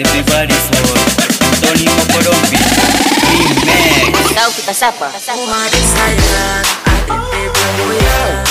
everybody for Tony Mokorompi Remix Tahu kita siapa? Mari sayang, hati bergoyang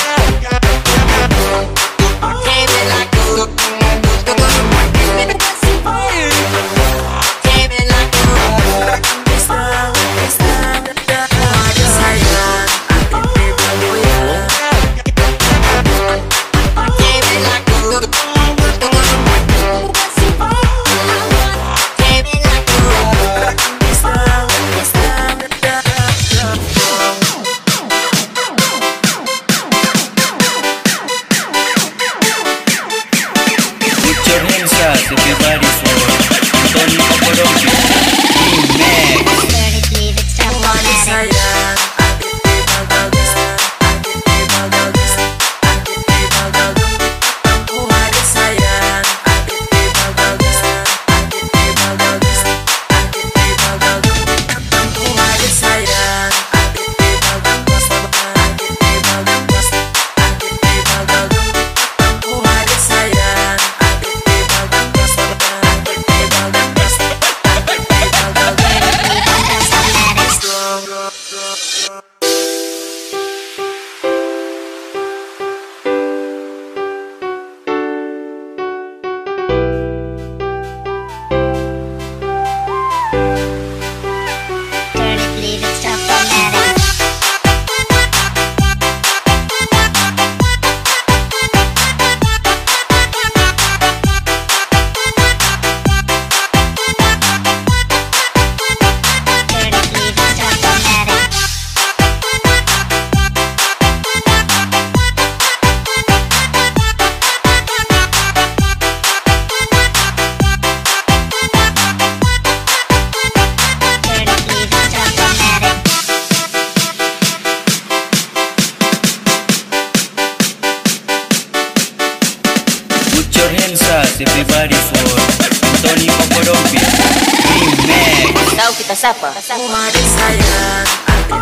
everybody for Tony Mokorompi Remix Tahu kita siapa? Mari sayang, hati